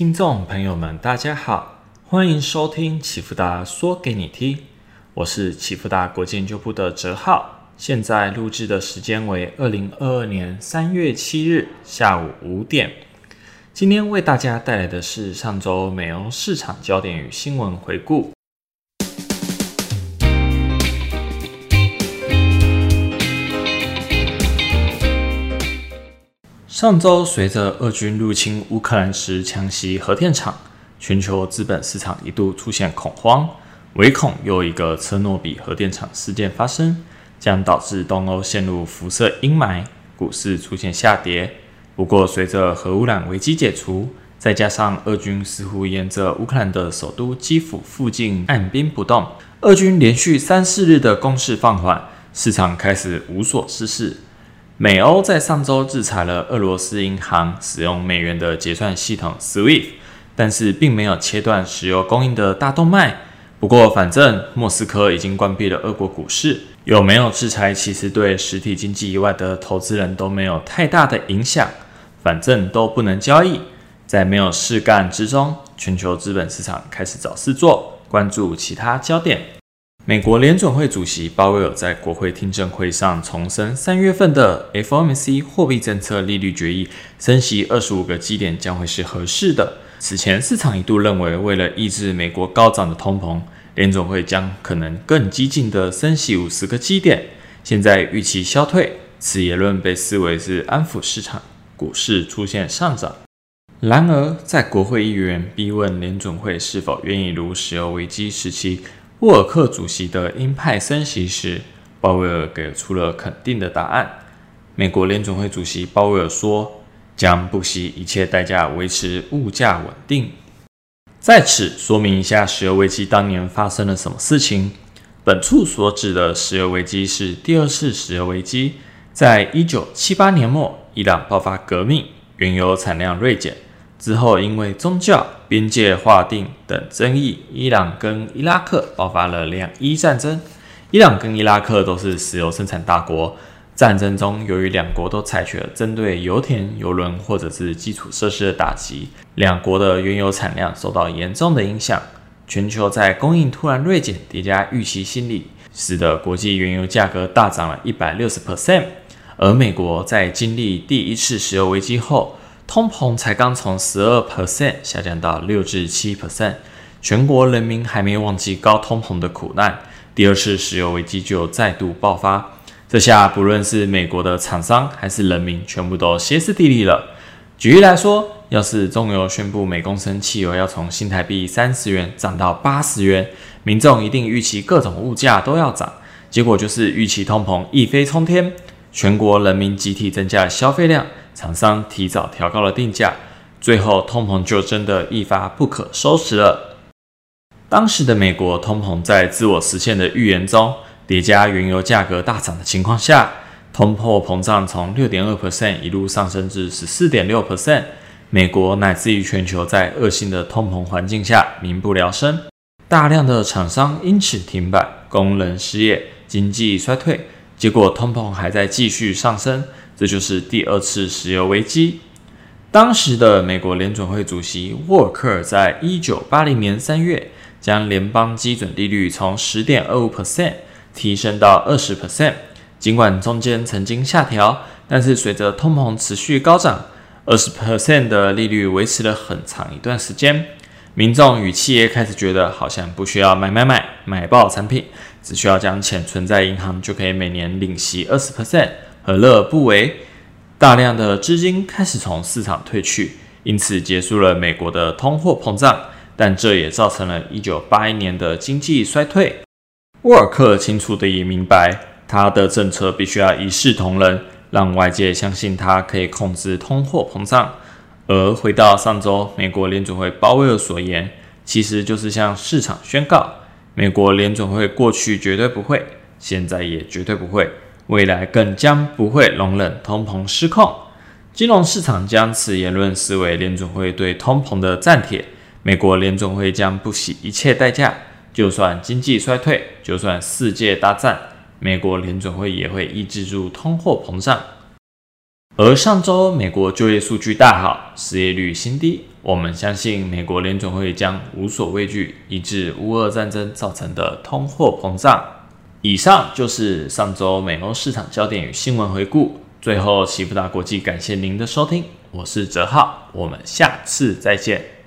听众朋友们，大家好，欢迎收听启福达说给你听，我是启福达国际研究部的哲浩，现在录制的时间为二零二二年三月七日下午五点。今天为大家带来的是上周美欧市场焦点与新闻回顾。上周，随着俄军入侵乌克兰时强袭核电厂，全球资本市场一度出现恐慌，唯恐又一个车诺比核电厂事件发生，将导致东欧陷入辐射阴霾，股市出现下跌。不过，随着核污染危机解除，再加上俄军似乎沿着乌克兰的首都基辅附近按兵不动，俄军连续三四日的攻势放缓，市场开始无所事事。美欧在上周制裁了俄罗斯银行使用美元的结算系统 SWIFT，但是并没有切断石油供应的大动脉。不过，反正莫斯科已经关闭了俄国股市，有没有制裁，其实对实体经济以外的投资人都没有太大的影响。反正都不能交易，在没有事干之中，全球资本市场开始找事做，关注其他焦点。美国联准会主席鲍威尔在国会听证会上重申，三月份的 FOMC 货币政策利率决议升息二十五个基点将会是合适的。此前市场一度认为，为了抑制美国高涨的通膨，联准会将可能更激进的升息五十个基点。现在预期消退，此言论被视为是安抚市场，股市出现上涨。然而，在国会议员逼问联准会是否愿意如石油危机时期。沃尔克主席的鹰派升息时，鲍威尔给出了肯定的答案。美国联总会主席鲍威尔说：“将不惜一切代价维持物价稳定。”在此说明一下，石油危机当年发生了什么事情。本处所指的石油危机是第二次石油危机，在一九七八年末，伊朗爆发革命，原油产量锐减。之后，因为宗教、边界划定等争议，伊朗跟伊拉克爆发了两伊战争。伊朗跟伊拉克都是石油生产大国，战争中由于两国都采取了针对油田、油轮或者是基础设施的打击，两国的原油产量受到严重的影响。全球在供应突然锐减，叠加预期心理，使得国际原油价格大涨了一百六十 percent。而美国在经历第一次石油危机后，通膨才刚从十二 percent 下降到六至七 percent，全国人民还没忘记高通膨的苦难，第二次石油危机就再度爆发。这下不论是美国的厂商还是人民，全部都歇斯底里了。举例来说，要是中油宣布每公升汽油要从新台币三十元涨到八十元，民众一定预期各种物价都要涨，结果就是预期通膨一飞冲天，全国人民集体增加消费量。厂商提早调高了定价，最后通膨就真的一发不可收拾了。当时的美国通膨在自我实现的预言中，叠加原油价格大涨的情况下，通货膨胀从六点二 percent 一路上升至十四点六 percent。美国乃至于全球在恶性的通膨环境下民不聊生，大量的厂商因此停摆，工人失业，经济衰退，结果通膨还在继续上升。这就是第二次石油危机。当时的美国联准会主席沃尔克在一九八零年三月将联邦基准利率从十点二五 percent 提升到二十 percent。尽管中间曾经下调，但是随着通膨持续高涨，二十 percent 的利率维持了很长一段时间。民众与企业开始觉得好像不需要买买买买爆产品，只需要将钱存在银行就可以每年领息二十 percent。何乐而不为？大量的资金开始从市场退去，因此结束了美国的通货膨胀，但这也造成了一九八一年的经济衰退。沃尔克清楚的也明白，他的政策必须要一视同仁，让外界相信他可以控制通货膨胀。而回到上周，美国联准会鲍威尔所言，其实就是向市场宣告：美国联准会过去绝对不会，现在也绝对不会。未来更将不会容忍通膨失控，金融市场将此言论视为联总会对通膨的暂帖。美国联总会将不惜一切代价，就算经济衰退，就算世界大战，美国联总会也会抑制住通货膨胀。而上周美国就业数据大好，失业率新低，我们相信美国联准会将无所畏惧，抑制乌俄战争造成的通货膨胀。以上就是上周美欧市场焦点与新闻回顾。最后，奇福达国际感谢您的收听，我是哲浩，我们下次再见。